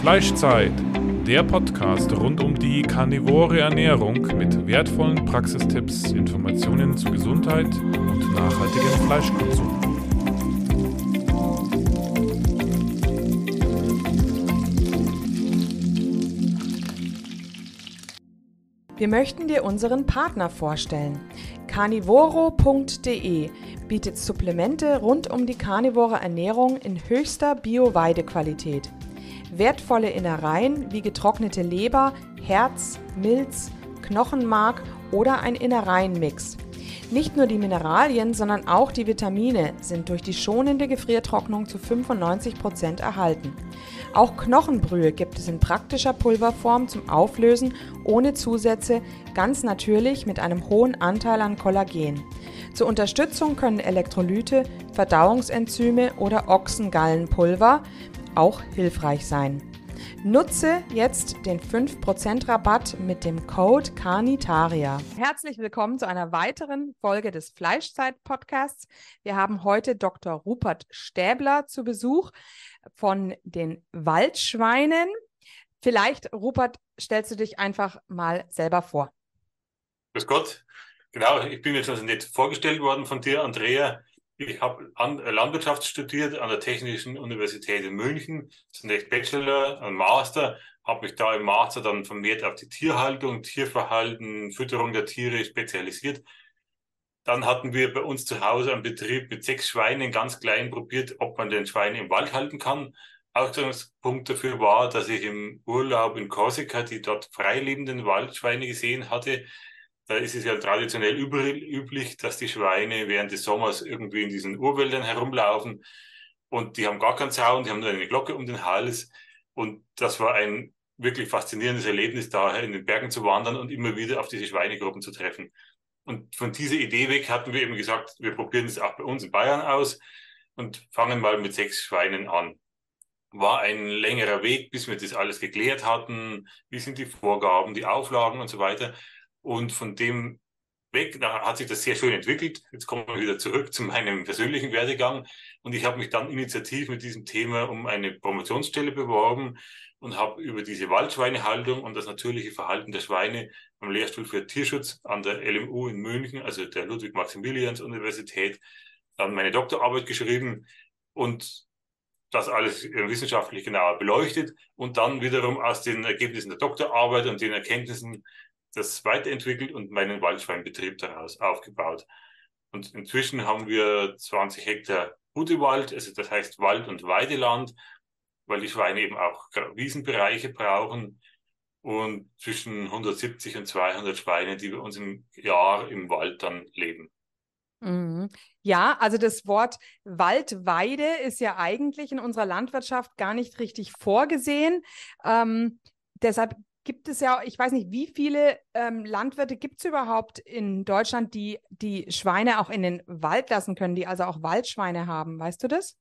Fleischzeit, der Podcast rund um die karnivore Ernährung mit wertvollen Praxistipps, Informationen zu Gesundheit und nachhaltigem Fleischkonsum. Wir möchten dir unseren Partner vorstellen. Carnivoro.de bietet Supplemente rund um die karnivore Ernährung in höchster Bio-Weidequalität. Wertvolle Innereien wie getrocknete Leber, Herz, Milz, Knochenmark oder ein Innereienmix. Nicht nur die Mineralien, sondern auch die Vitamine sind durch die schonende Gefriertrocknung zu 95% erhalten. Auch Knochenbrühe gibt es in praktischer Pulverform zum Auflösen ohne Zusätze, ganz natürlich mit einem hohen Anteil an Kollagen. Zur Unterstützung können Elektrolyte, Verdauungsenzyme oder Ochsengallenpulver auch hilfreich sein. Nutze jetzt den 5% Rabatt mit dem Code Carnitaria. Herzlich willkommen zu einer weiteren Folge des Fleischzeit-Podcasts. Wir haben heute Dr. Rupert Stäbler zu Besuch von den Waldschweinen. Vielleicht, Rupert, stellst du dich einfach mal selber vor. Grüß Gott. Genau, ich bin jetzt also nicht vorgestellt worden von dir, Andrea. Ich habe äh, Landwirtschaft studiert an der Technischen Universität in München, zunächst Bachelor und Master, habe mich da im Master dann vermehrt auf die Tierhaltung, Tierverhalten, Fütterung der Tiere spezialisiert. Dann hatten wir bei uns zu Hause einen Betrieb mit sechs Schweinen, ganz klein, probiert, ob man den Schwein im Wald halten kann. Ausgangspunkt dafür war, dass ich im Urlaub in Korsika die dort freilebenden Waldschweine gesehen hatte, da ist es ja traditionell üblich, dass die Schweine während des Sommers irgendwie in diesen Urwäldern herumlaufen und die haben gar keinen Zaun, die haben nur eine Glocke um den Hals und das war ein wirklich faszinierendes Erlebnis, da in den Bergen zu wandern und immer wieder auf diese Schweinegruppen zu treffen. Und von dieser Idee weg hatten wir eben gesagt, wir probieren es auch bei uns in Bayern aus und fangen mal mit sechs Schweinen an. War ein längerer Weg, bis wir das alles geklärt hatten. Wie sind die Vorgaben, die Auflagen und so weiter. Und von dem weg, da hat sich das sehr schön entwickelt. Jetzt kommen wir wieder zurück zu meinem persönlichen Werdegang. Und ich habe mich dann initiativ mit diesem Thema um eine Promotionsstelle beworben und habe über diese Waldschweinehaltung und das natürliche Verhalten der Schweine am Lehrstuhl für Tierschutz an der LMU in München, also der Ludwig-Maximilians-Universität, dann meine Doktorarbeit geschrieben und das alles wissenschaftlich genauer beleuchtet und dann wiederum aus den Ergebnissen der Doktorarbeit und den Erkenntnissen das weiterentwickelt und meinen Waldschweinbetrieb daraus aufgebaut. Und inzwischen haben wir 20 Hektar Hudewald, also das heißt Wald- und Weideland, weil die Schweine eben auch Wiesenbereiche brauchen und zwischen 170 und 200 Schweine, die bei uns im Jahr im Wald dann leben. Mhm. Ja, also das Wort Waldweide ist ja eigentlich in unserer Landwirtschaft gar nicht richtig vorgesehen. Ähm, deshalb gibt es ja, ich weiß nicht, wie viele ähm, Landwirte gibt es überhaupt in Deutschland, die die Schweine auch in den Wald lassen können, die also auch Waldschweine haben. Weißt du das?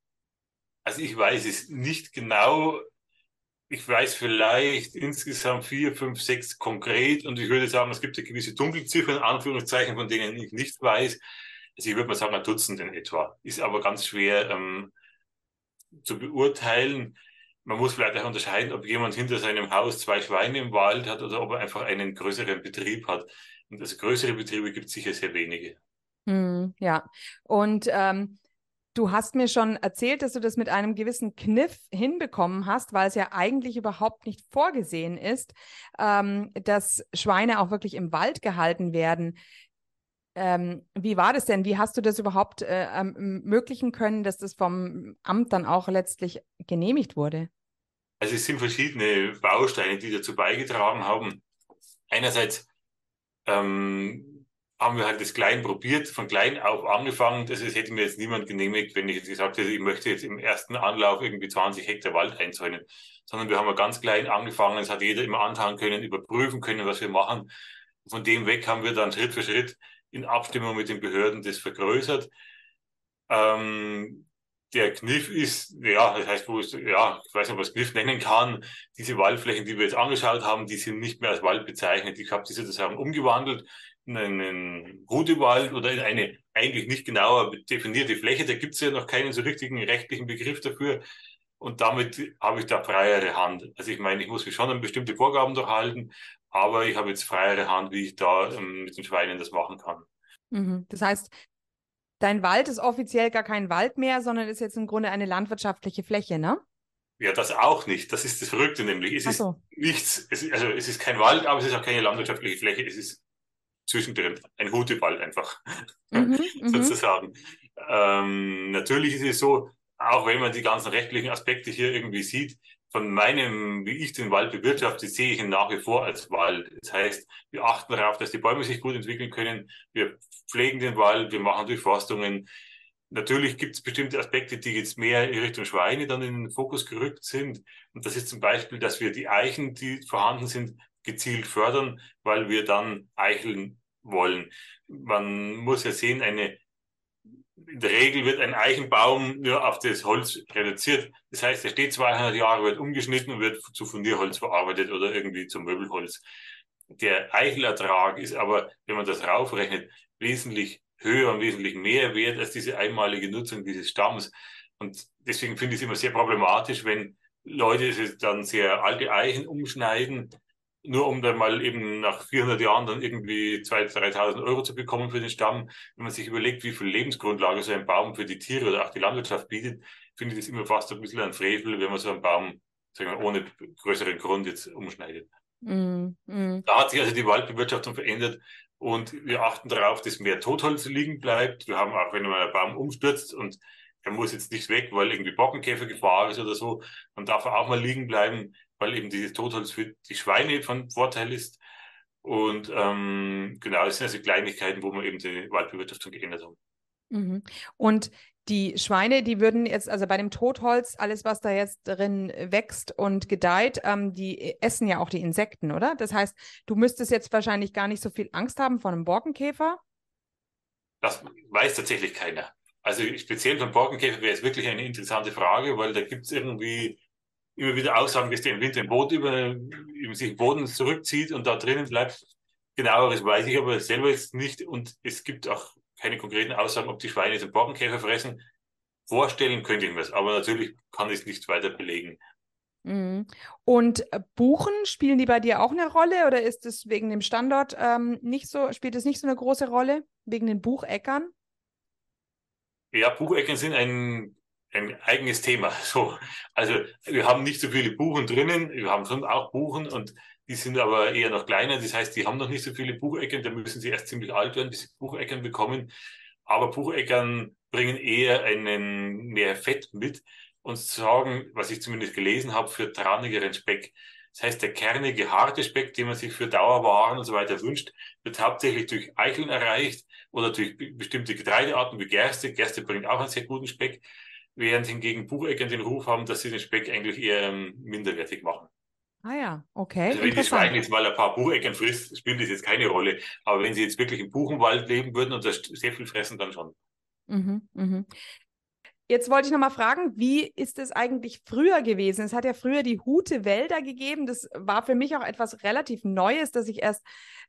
Also ich weiß es nicht genau. Ich weiß vielleicht insgesamt vier, fünf, sechs konkret und ich würde sagen, es gibt ja gewisse Dunkelziffern, Anführungszeichen, von denen ich nicht weiß. Also ich würde mal sagen, ein Dutzend in etwa. Ist aber ganz schwer ähm, zu beurteilen man muss vielleicht auch unterscheiden, ob jemand hinter seinem Haus zwei Schweine im Wald hat oder ob er einfach einen größeren Betrieb hat. Und also größere Betriebe gibt es sicher sehr wenige. Hm, ja, und ähm, du hast mir schon erzählt, dass du das mit einem gewissen Kniff hinbekommen hast, weil es ja eigentlich überhaupt nicht vorgesehen ist, ähm, dass Schweine auch wirklich im Wald gehalten werden. Ähm, wie war das denn? Wie hast du das überhaupt äh, ermöglichen können, dass das vom Amt dann auch letztlich genehmigt wurde? Also es sind verschiedene Bausteine, die dazu beigetragen haben. Einerseits ähm, haben wir halt das Klein probiert, von klein auf angefangen. Das ist, hätte mir jetzt niemand genehmigt, wenn ich jetzt gesagt hätte, ich möchte jetzt im ersten Anlauf irgendwie 20 Hektar Wald einzäunen. Sondern wir haben ganz klein angefangen. Es hat jeder immer anschauen können, überprüfen können, was wir machen. Von dem weg haben wir dann Schritt für Schritt in Abstimmung mit den Behörden das vergrößert. Ähm, der Kniff ist, ja, das heißt, wo es, ja, ich weiß nicht, was Kniff nennen kann. Diese Waldflächen, die wir jetzt angeschaut haben, die sind nicht mehr als Wald bezeichnet. Ich habe die sozusagen umgewandelt in einen Rudewald oder in eine eigentlich nicht genauer definierte Fläche. Da gibt es ja noch keinen so richtigen rechtlichen Begriff dafür. und damit habe ich da freiere Hand. Also ich meine, ich muss mich schon an bestimmte Vorgaben durchhalten, aber ich habe jetzt freiere Hand, wie ich da ähm, mit den Schweinen das machen kann. Mhm. Das heißt, dein Wald ist offiziell gar kein Wald mehr, sondern ist jetzt im Grunde eine landwirtschaftliche Fläche, ne? Ja, das auch nicht. Das ist das Verrückte nämlich. Es so. ist nichts, es ist, also es ist kein Wald, aber es ist auch keine landwirtschaftliche Fläche. Es ist zwischendrin ein Hutewald einfach, mhm, mhm, sozusagen. Ähm, natürlich ist es so, auch wenn man die ganzen rechtlichen Aspekte hier irgendwie sieht, von meinem, wie ich den Wald bewirtschafte, sehe ich ihn nach wie vor als Wald. Das heißt, wir achten darauf, dass die Bäume sich gut entwickeln können. Wir pflegen den Wald, wir machen Durchforstungen. Natürlich gibt es bestimmte Aspekte, die jetzt mehr in Richtung Schweine dann in den Fokus gerückt sind. Und das ist zum Beispiel, dass wir die Eichen, die vorhanden sind, gezielt fördern, weil wir dann eicheln wollen. Man muss ja sehen, eine in der Regel wird ein Eichenbaum nur auf das Holz reduziert. Das heißt, er steht 200 Jahre, wird umgeschnitten und wird zu Fundierholz verarbeitet oder irgendwie zum Möbelholz. Der Eichelertrag ist aber, wenn man das raufrechnet, wesentlich höher und wesentlich mehr wert als diese einmalige Nutzung dieses Stamms. Und deswegen finde ich es immer sehr problematisch, wenn Leute dann sehr alte Eichen umschneiden nur um dann mal eben nach 400 Jahren dann irgendwie 2.000, 3.000 Euro zu bekommen für den Stamm. Wenn man sich überlegt, wie viel Lebensgrundlage so ein Baum für die Tiere oder auch die Landwirtschaft bietet, finde ich das immer fast ein bisschen ein Frevel, wenn man so einen Baum sagen wir, ohne größeren Grund jetzt umschneidet. Mm, mm. Da hat sich also die Waldbewirtschaftung verändert und wir achten darauf, dass mehr Totholz liegen bleibt. Wir haben auch, wenn man einen Baum umstürzt und er muss jetzt nicht weg, weil irgendwie Bockenkäfergefahr ist oder so, dann darf auch mal liegen bleiben weil eben dieses Totholz für die Schweine von Vorteil ist. Und ähm, genau, das sind also Kleinigkeiten, wo wir eben die Waldbewirtschaftung geändert haben. Mhm. Und die Schweine, die würden jetzt, also bei dem Totholz, alles, was da jetzt drin wächst und gedeiht, ähm, die essen ja auch die Insekten, oder? Das heißt, du müsstest jetzt wahrscheinlich gar nicht so viel Angst haben vor einem Borkenkäfer. Das weiß tatsächlich keiner. Also speziell vom Borkenkäfer wäre es wirklich eine interessante Frage, weil da gibt es irgendwie immer wieder Aussagen, dass der im Winter im Boot über, über sich Boden zurückzieht und da drinnen bleibt. Genaueres weiß ich aber selber jetzt nicht und es gibt auch keine konkreten Aussagen, ob die Schweine den Borkenkäfer fressen. Vorstellen könnte ich mir das, aber natürlich kann ich es nicht weiter belegen. Mhm. Und äh, Buchen, spielen die bei dir auch eine Rolle oder ist es wegen dem Standort ähm, nicht so, spielt es nicht so eine große Rolle, wegen den Bucheckern? Ja, Bucheckern sind ein ein eigenes Thema. So, also wir haben nicht so viele Buchen drinnen, wir haben schon auch Buchen und die sind aber eher noch kleiner. Das heißt, die haben noch nicht so viele Bucheckern, da müssen sie erst ziemlich alt werden, bis sie Bucheckern bekommen. Aber Bucheckern bringen eher einen mehr Fett mit und sorgen, was ich zumindest gelesen habe, für tranigeren Speck. Das heißt, der kernige, harte Speck, den man sich für Dauerwaren und so weiter wünscht, wird hauptsächlich durch Eicheln erreicht oder durch bestimmte Getreidearten wie Gerste. Gerste bringt auch einen sehr guten Speck während hingegen Bucheckern den Ruf haben, dass sie den Speck eigentlich eher ähm, minderwertig machen. Ah ja, okay. Also wenn die Schweine jetzt mal ein paar Bucheckern frisst, spielt das jetzt keine Rolle. Aber wenn sie jetzt wirklich im Buchenwald leben würden und das sehr viel fressen, dann schon. Mhm, mhm. Jetzt wollte ich noch mal fragen, wie ist es eigentlich früher gewesen? Es hat ja früher die Hute-Wälder gegeben. Das war für mich auch etwas relativ Neues, dass ich erst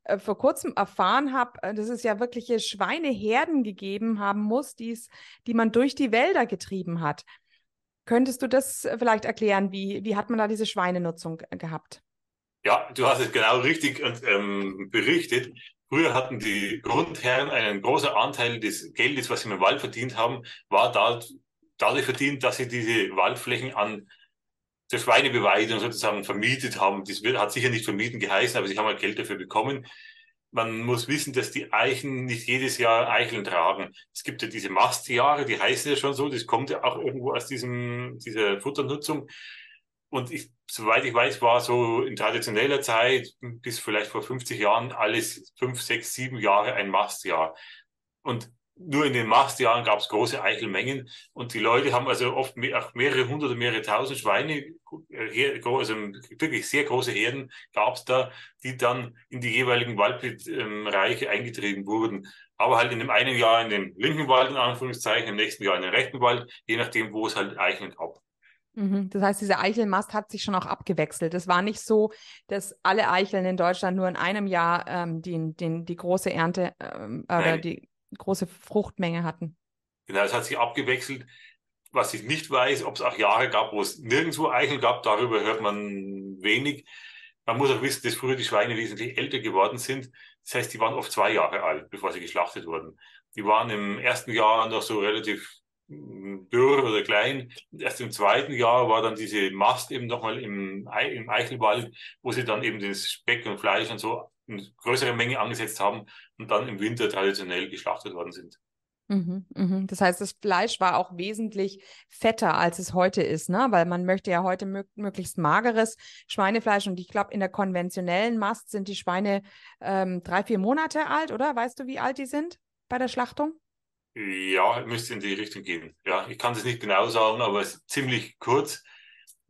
äh, vor kurzem erfahren habe, äh, dass es ja wirkliche Schweineherden gegeben haben muss, die's, die man durch die Wälder getrieben hat. Könntest du das vielleicht erklären? Wie, wie hat man da diese Schweinenutzung äh, gehabt? Ja, du hast es genau richtig ähm, berichtet. Früher hatten die Grundherren einen großen Anteil des Geldes, was sie im Wald verdient haben, war da dadurch verdient, dass sie diese Waldflächen an der Schweinebeweidung sozusagen vermietet haben. Das wird, hat sicher nicht vermieten geheißen, aber sie haben halt Geld dafür bekommen. Man muss wissen, dass die Eichen nicht jedes Jahr Eicheln tragen. Es gibt ja diese Mastjahre, die heißen ja schon so, das kommt ja auch irgendwo aus diesem, dieser Futternutzung. Und ich, soweit ich weiß, war so in traditioneller Zeit bis vielleicht vor 50 Jahren alles fünf, sechs, sieben Jahre ein Mastjahr. Und nur in den Mastjahren gab es große Eichelmengen und die Leute haben also oft mehr, mehrere hundert, mehrere tausend Schweine, äh, also wirklich sehr große Herden gab es da, die dann in die jeweiligen Waldbereiche eingetrieben wurden. Aber halt in dem einen Jahr in den linken Wald, in Anführungszeichen, im nächsten Jahr in den rechten Wald, je nachdem, wo es halt Eicheln gab. Mhm. Das heißt, dieser Eichelmast hat sich schon auch abgewechselt. Es war nicht so, dass alle Eicheln in Deutschland nur in einem Jahr ähm, die, die, die große Ernte ähm, oder die große Fruchtmenge hatten. Genau, es hat sich abgewechselt. was ich nicht weiß, ob es auch Jahre gab, wo es nirgendwo Eichel gab, darüber hört man wenig. Man muss auch wissen, dass früher die Schweine wesentlich älter geworden sind. Das heißt, die waren oft zwei Jahre alt, bevor sie geschlachtet wurden. Die waren im ersten Jahr noch so relativ hm, dürr oder klein. Erst im zweiten Jahr war dann diese Mast eben nochmal im Eichelwald, wo sie dann eben das Speck und Fleisch und so in größere Menge angesetzt haben und dann im Winter traditionell geschlachtet worden sind. Mhm, mhm. Das heißt, das Fleisch war auch wesentlich fetter, als es heute ist, ne? Weil man möchte ja heute mö möglichst mageres Schweinefleisch und ich glaube, in der konventionellen Mast sind die Schweine ähm, drei, vier Monate alt, oder? Weißt du, wie alt die sind bei der Schlachtung? Ja, müsste in die Richtung gehen. Ja, ich kann es nicht genau sagen, aber es ist ziemlich kurz.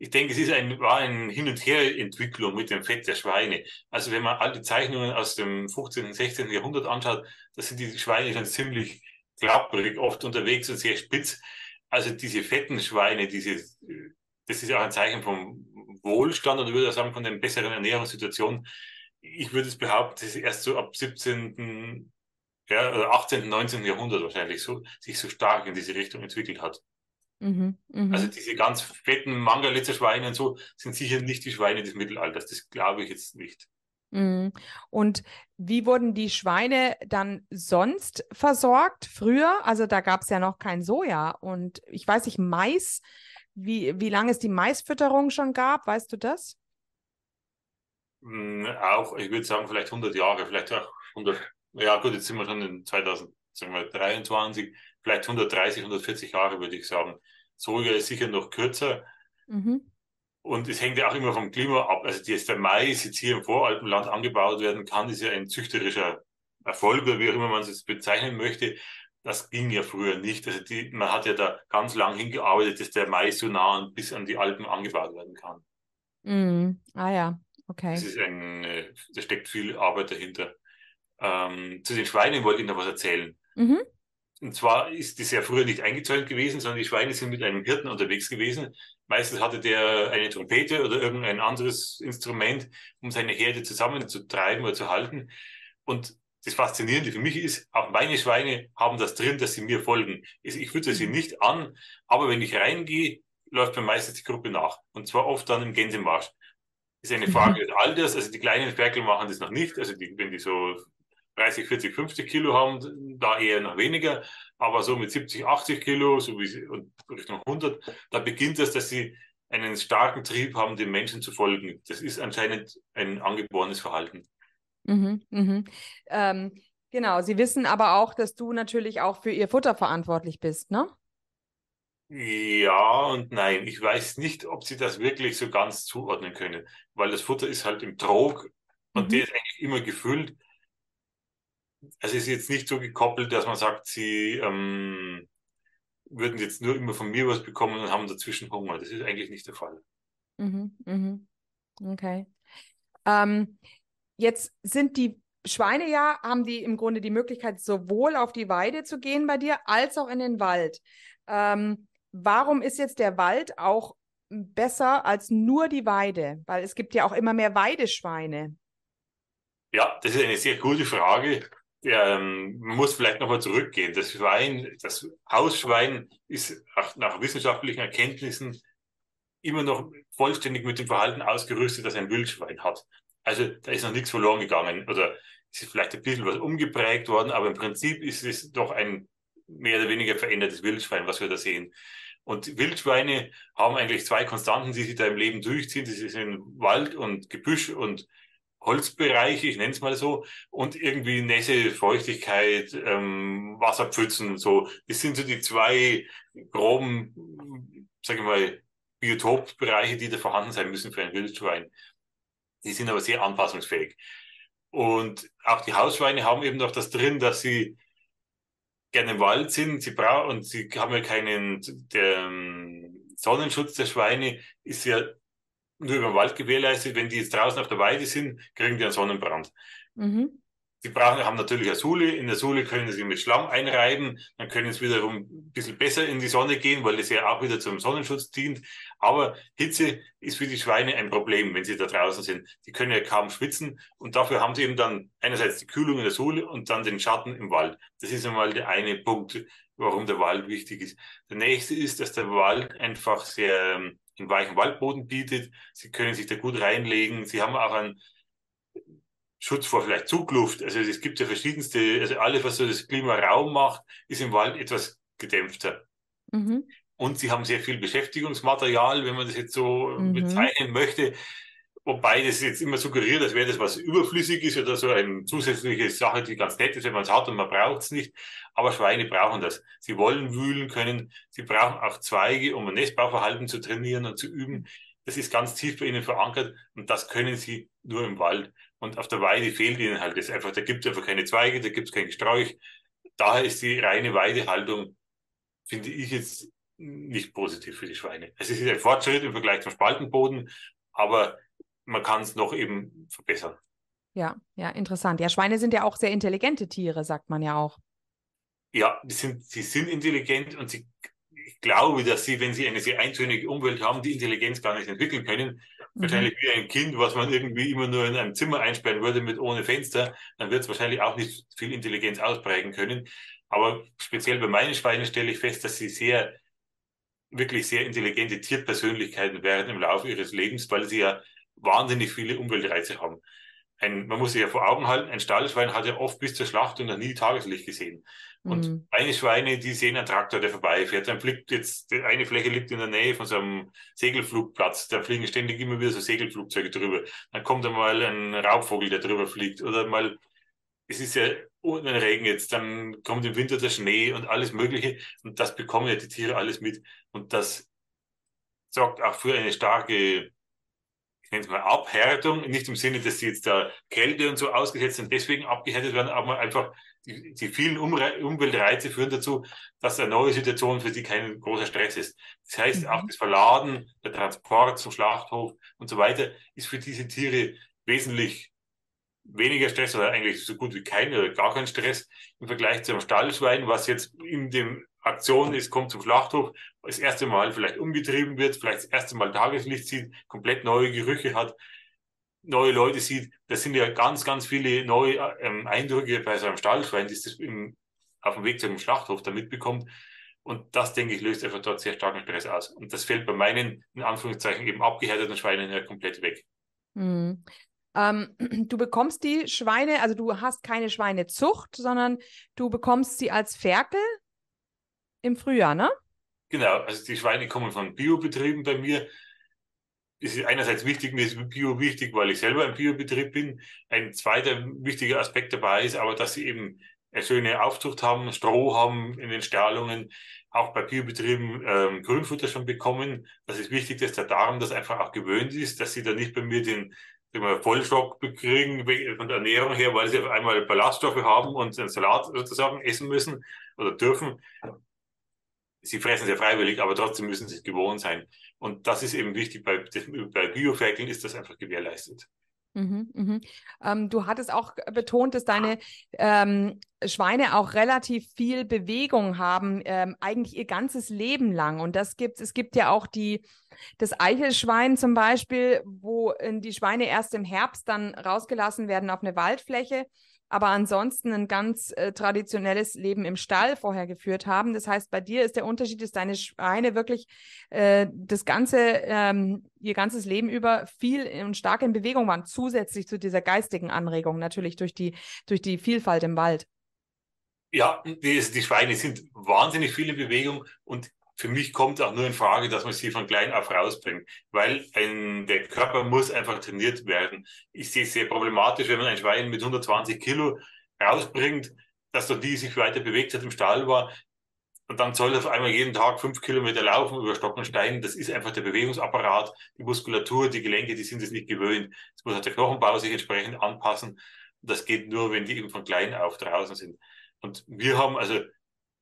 Ich denke, es ist ein, war eine Hin- und Her-Entwicklung mit dem Fett der Schweine. Also wenn man alte Zeichnungen aus dem 15. und 16. Jahrhundert anschaut, da sind die Schweine schon ziemlich klapprig oft unterwegs und sehr spitz. Also diese fetten Schweine, diese, das ist auch ein Zeichen vom Wohlstand oder würde ich sagen von der besseren Ernährungssituation. Ich würde es behaupten, das ist erst so ab 17. Ja, 18., 19. Jahrhundert wahrscheinlich so, sich so stark in diese Richtung entwickelt hat. Mhm, mh. Also diese ganz fetten Mangalitzer Schweine und so sind sicher nicht die Schweine des Mittelalters. Das glaube ich jetzt nicht. Mhm. Und wie wurden die Schweine dann sonst versorgt früher? Also da gab es ja noch kein Soja und ich weiß nicht, Mais, wie, wie lange es die Maisfütterung schon gab, weißt du das? Mm, auch, ich würde sagen, vielleicht 100 Jahre, vielleicht auch 100, ja gut, jetzt sind wir schon in 2023, vielleicht 130, 140 Jahre würde ich sagen. Soja ist sicher noch kürzer. Mhm. Und es hängt ja auch immer vom Klima ab. Also, dass der Mais jetzt hier im Voralpenland angebaut werden kann, ist ja ein züchterischer Erfolg oder wie auch immer man es bezeichnen möchte. Das ging ja früher nicht. Also die, man hat ja da ganz lang hingearbeitet, dass der Mais so nah bis an die Alpen angebaut werden kann. Mm, ah ja, okay. Das ist ein, äh, da steckt viel Arbeit dahinter. Ähm, zu den Schweinen wollte ich noch was erzählen. Mhm. Und zwar ist das ja früher nicht eingezäunt gewesen, sondern die Schweine sind mit einem Hirten unterwegs gewesen. Meistens hatte der eine Trompete oder irgendein anderes Instrument, um seine Herde zusammenzutreiben oder zu halten. Und das Faszinierende für mich ist, auch meine Schweine haben das drin, dass sie mir folgen. Ich fütter sie mhm. nicht an, aber wenn ich reingehe, läuft mir meistens die Gruppe nach. Und zwar oft dann im Gänsemarsch. Das ist eine Frage des Alters. Also die kleinen Ferkel machen das noch nicht. Also die, wenn die so 30, 40, 50 Kilo haben, da eher noch weniger, aber so mit 70, 80 Kilo, so wie sie, und Richtung 100, da beginnt es, dass sie einen starken Trieb haben, den Menschen zu folgen. Das ist anscheinend ein angeborenes Verhalten. Mhm, mhm. Ähm, genau, sie wissen aber auch, dass du natürlich auch für ihr Futter verantwortlich bist, ne? Ja und nein. Ich weiß nicht, ob sie das wirklich so ganz zuordnen können, weil das Futter ist halt im Trog und mhm. der ist eigentlich immer gefüllt also es ist jetzt nicht so gekoppelt, dass man sagt, sie ähm, würden jetzt nur immer von mir was bekommen und haben dazwischen Hunger. Das ist eigentlich nicht der Fall. Mhm, mhm. Okay. Ähm, jetzt sind die Schweine ja, haben die im Grunde die Möglichkeit, sowohl auf die Weide zu gehen bei dir, als auch in den Wald. Ähm, warum ist jetzt der Wald auch besser als nur die Weide? Weil es gibt ja auch immer mehr Weideschweine. Ja, das ist eine sehr gute Frage ähm, muss vielleicht nochmal zurückgehen. Das Schwein, das Hausschwein ist nach wissenschaftlichen Erkenntnissen immer noch vollständig mit dem Verhalten ausgerüstet, das ein Wildschwein hat. Also da ist noch nichts verloren gegangen oder es ist vielleicht ein bisschen was umgeprägt worden, aber im Prinzip ist es doch ein mehr oder weniger verändertes Wildschwein, was wir da sehen. Und Wildschweine haben eigentlich zwei Konstanten, die sich da im Leben durchziehen. Das sind Wald und Gebüsch und Holzbereiche, ich nenne es mal so, und irgendwie Nässe, Feuchtigkeit, ähm, Wasserpfützen, so. Das sind so die zwei groben, sage ich mal, Biotopbereiche, die da vorhanden sein müssen für ein Wildschwein. Die sind aber sehr anpassungsfähig. Und auch die Hausschweine haben eben noch das drin, dass sie gerne im Wald sind, sie brauchen, und sie haben ja keinen, der ähm, Sonnenschutz der Schweine ist ja nur über den Wald gewährleistet. Wenn die jetzt draußen auf der Weide sind, kriegen die einen Sonnenbrand. Mhm. Sie brauchen, haben natürlich eine Sohle. In der Sohle können sie mit Schlamm einreiben. Dann können sie wiederum ein bisschen besser in die Sonne gehen, weil das ja auch wieder zum Sonnenschutz dient. Aber Hitze ist für die Schweine ein Problem, wenn sie da draußen sind. Die können ja kaum schwitzen. Und dafür haben sie eben dann einerseits die Kühlung in der Sohle und dann den Schatten im Wald. Das ist einmal der eine Punkt, warum der Wald wichtig ist. Der nächste ist, dass der Wald einfach sehr ähm, einen weichen Waldboden bietet. Sie können sich da gut reinlegen. Sie haben auch einen Schutz vor vielleicht Zugluft. Also es gibt ja verschiedenste, also alles, was so das Klima Raum macht, ist im Wald etwas gedämpfter. Mhm. Und sie haben sehr viel Beschäftigungsmaterial, wenn man das jetzt so mhm. bezeichnen möchte. Wobei das jetzt immer suggeriert, als wäre das was überflüssig ist oder so eine zusätzliche Sache, die ganz nett ist, wenn man es hat und man braucht es nicht. Aber Schweine brauchen das. Sie wollen wühlen können. Sie brauchen auch Zweige, um ein Nestbauverhalten zu trainieren und zu üben. Das ist ganz tief bei ihnen verankert und das können sie nur im Wald. Und auf der Weide fehlt ihnen halt das einfach. Da gibt es einfach keine Zweige, da gibt es kein Gesträuch. Daher ist die reine Weidehaltung, finde ich jetzt nicht positiv für die Schweine. Es ist ein Fortschritt im Vergleich zum Spaltenboden, aber man kann es noch eben verbessern. Ja, ja, interessant. Ja, Schweine sind ja auch sehr intelligente Tiere, sagt man ja auch. Ja, sind, sie sind intelligent und sie, ich glaube, dass sie, wenn sie eine sehr eintönige Umwelt haben, die Intelligenz gar nicht entwickeln können. Mhm. Wahrscheinlich wie ein Kind, was man irgendwie immer nur in einem Zimmer einsperren würde mit ohne Fenster, dann wird es wahrscheinlich auch nicht viel Intelligenz ausprägen können. Aber speziell bei meinen Schweinen stelle ich fest, dass sie sehr, wirklich sehr intelligente Tierpersönlichkeiten werden im Laufe ihres Lebens, weil sie ja wahnsinnig viele Umweltreize haben. Ein, man muss sich ja vor Augen halten, ein Stallschwein hat ja oft bis zur Schlachtung noch nie Tageslicht gesehen. Und mhm. eine Schweine, die sehen einen Traktor, der vorbeifährt. Dann fliegt jetzt, eine Fläche liegt in der Nähe von so einem Segelflugplatz. Da fliegen ständig immer wieder so Segelflugzeuge drüber. Dann kommt einmal ein Raubvogel, der drüber fliegt. Oder mal, es ist ja ohne den Regen jetzt, dann kommt im Winter der Schnee und alles Mögliche. Und das bekommen ja die Tiere alles mit. Und das sorgt auch für eine starke nenne es mal Abhärtung, nicht im Sinne, dass sie jetzt da Kälte und so ausgesetzt sind, deswegen abgehärtet werden, aber einfach die, die vielen Umre Umweltreize führen dazu, dass eine neue Situation für sie kein großer Stress ist. Das heißt, mhm. auch das Verladen, der Transport zum Schlachthof und so weiter ist für diese Tiere wesentlich weniger Stress oder eigentlich so gut wie kein oder gar kein Stress im Vergleich zu einem Stallschwein, was jetzt in dem Aktion ist, kommt zum Schlachthof, das erste Mal vielleicht umgetrieben wird, vielleicht das erste Mal Tageslicht sieht, komplett neue Gerüche hat, neue Leute sieht. Das sind ja ganz, ganz viele neue ähm, Eindrücke bei so einem Stallschwein, die im, auf dem Weg zum Schlachthof da mitbekommt. Und das, denke ich, löst einfach dort sehr starken Stress aus. Und das fällt bei meinen, in Anführungszeichen, eben abgehärteten Schweinen ja komplett weg. Mhm. Ähm, du bekommst die Schweine, also du hast keine Schweinezucht, sondern du bekommst sie als Ferkel im Frühjahr, ne? Genau, also die Schweine kommen von Biobetrieben bei mir. Es ist einerseits wichtig, mir ist Bio wichtig, weil ich selber ein Biobetrieb bin. Ein zweiter wichtiger Aspekt dabei ist aber, dass sie eben eine schöne Aufzucht haben, Stroh haben in den Stallungen, auch bei Biobetrieben ähm, Grünfutter schon bekommen. Das ist wichtig, dass der Darm das einfach auch gewöhnt ist, dass sie da nicht bei mir den wir Vollschock bekriegen von der Ernährung her, weil sie auf einmal Ballaststoffe haben und einen Salat sozusagen essen müssen oder dürfen sie fressen sehr freiwillig, aber trotzdem müssen sie es gewohnt sein. Und das ist eben wichtig, bei, bei Bioferkeln ist das einfach gewährleistet. Mhm, mhm. Ähm, du hattest auch betont, dass deine ähm, Schweine auch relativ viel Bewegung haben, ähm, eigentlich ihr ganzes Leben lang. Und das gibt es gibt ja auch die das Eichelschwein zum Beispiel, wo äh, die Schweine erst im Herbst dann rausgelassen werden auf eine Waldfläche aber ansonsten ein ganz äh, traditionelles Leben im Stall vorher geführt haben. Das heißt, bei dir ist der Unterschied, dass deine Schweine wirklich äh, das ganze, ähm, ihr ganzes Leben über viel und stark in Bewegung waren, zusätzlich zu dieser geistigen Anregung natürlich durch die, durch die Vielfalt im Wald. Ja, die, die Schweine sind wahnsinnig viel in Bewegung und für mich kommt auch nur in Frage, dass man sie von klein auf rausbringt, weil ein, der Körper muss einfach trainiert werden. Ich sehe es sehr problematisch, wenn man ein Schwein mit 120 Kilo rausbringt, dass dort die sich weiter bewegt hat, im Stall war, und dann soll er auf einmal jeden Tag fünf Kilometer laufen über Stock und Stein. Das ist einfach der Bewegungsapparat, die Muskulatur, die Gelenke, die sind es nicht gewöhnt. Es muss halt der Knochenbau sich entsprechend anpassen. Das geht nur, wenn die eben von klein auf draußen sind. Und wir haben, also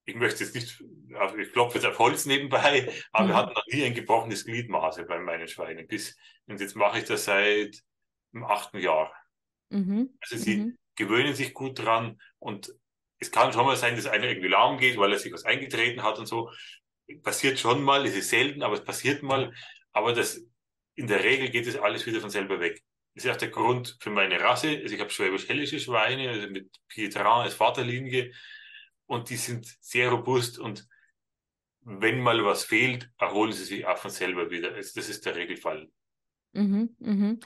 ich möchte jetzt nicht, also ich klopfe jetzt auf Holz nebenbei, aber mhm. wir hatten noch nie ein gebrochenes Gliedmaße bei meinen Schweinen. Bis, und jetzt mache ich das seit dem achten Jahr. Mhm. Also sie mhm. gewöhnen sich gut dran und es kann schon mal sein, dass einer irgendwie lahm geht, weil er sich was eingetreten hat und so. Passiert schon mal, es ist selten, aber es passiert mal. Aber das, in der Regel geht es alles wieder von selber weg. Das ist auch der Grund für meine Rasse. Also ich habe schwäbisch-hellische Schweine, also mit Pietran als Vaterlinie und die sind sehr robust und wenn mal was fehlt, erholen sie sich auch von selber wieder. Also das ist der Regelfall. Mhm, mhm.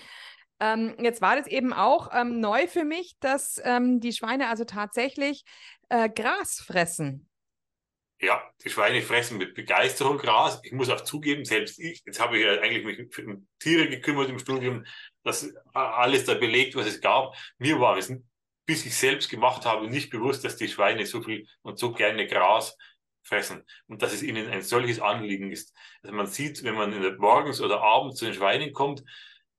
Ähm, jetzt war das eben auch ähm, neu für mich, dass ähm, die Schweine also tatsächlich äh, Gras fressen. Ja, die Schweine fressen mit Begeisterung Gras. Ich muss auch zugeben, selbst ich, jetzt habe ich ja eigentlich mich für Tiere gekümmert im Studium, dass alles da belegt, was es gab. Mir war es, bis ich selbst gemacht habe, nicht bewusst, dass die Schweine so viel und so gerne Gras fressen und dass es ihnen ein solches Anliegen ist. Also man sieht, wenn man morgens oder abends zu den Schweinen kommt,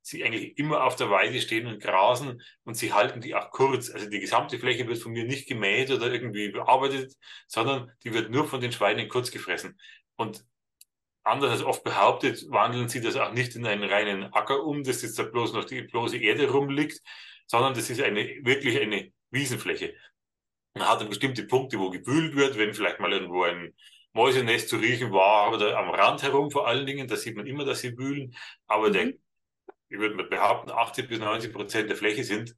sie eigentlich immer auf der Weide stehen und grasen und sie halten die auch kurz. Also die gesamte Fläche wird von mir nicht gemäht oder irgendwie bearbeitet, sondern die wird nur von den Schweinen kurz gefressen. Und anders als oft behauptet, wandeln sie das auch nicht in einen reinen Acker um, dass jetzt da bloß noch die bloße Erde rumliegt, sondern das ist eine, wirklich eine Wiesenfläche. Man hat dann bestimmte Punkte, wo gebühlt wird, wenn vielleicht mal irgendwo ein Mäusenest zu riechen war oder am Rand herum vor allen Dingen, da sieht man immer, dass sie bühlen. Aber mhm. der ich würde mal behaupten, 80 bis 90 Prozent der Fläche sind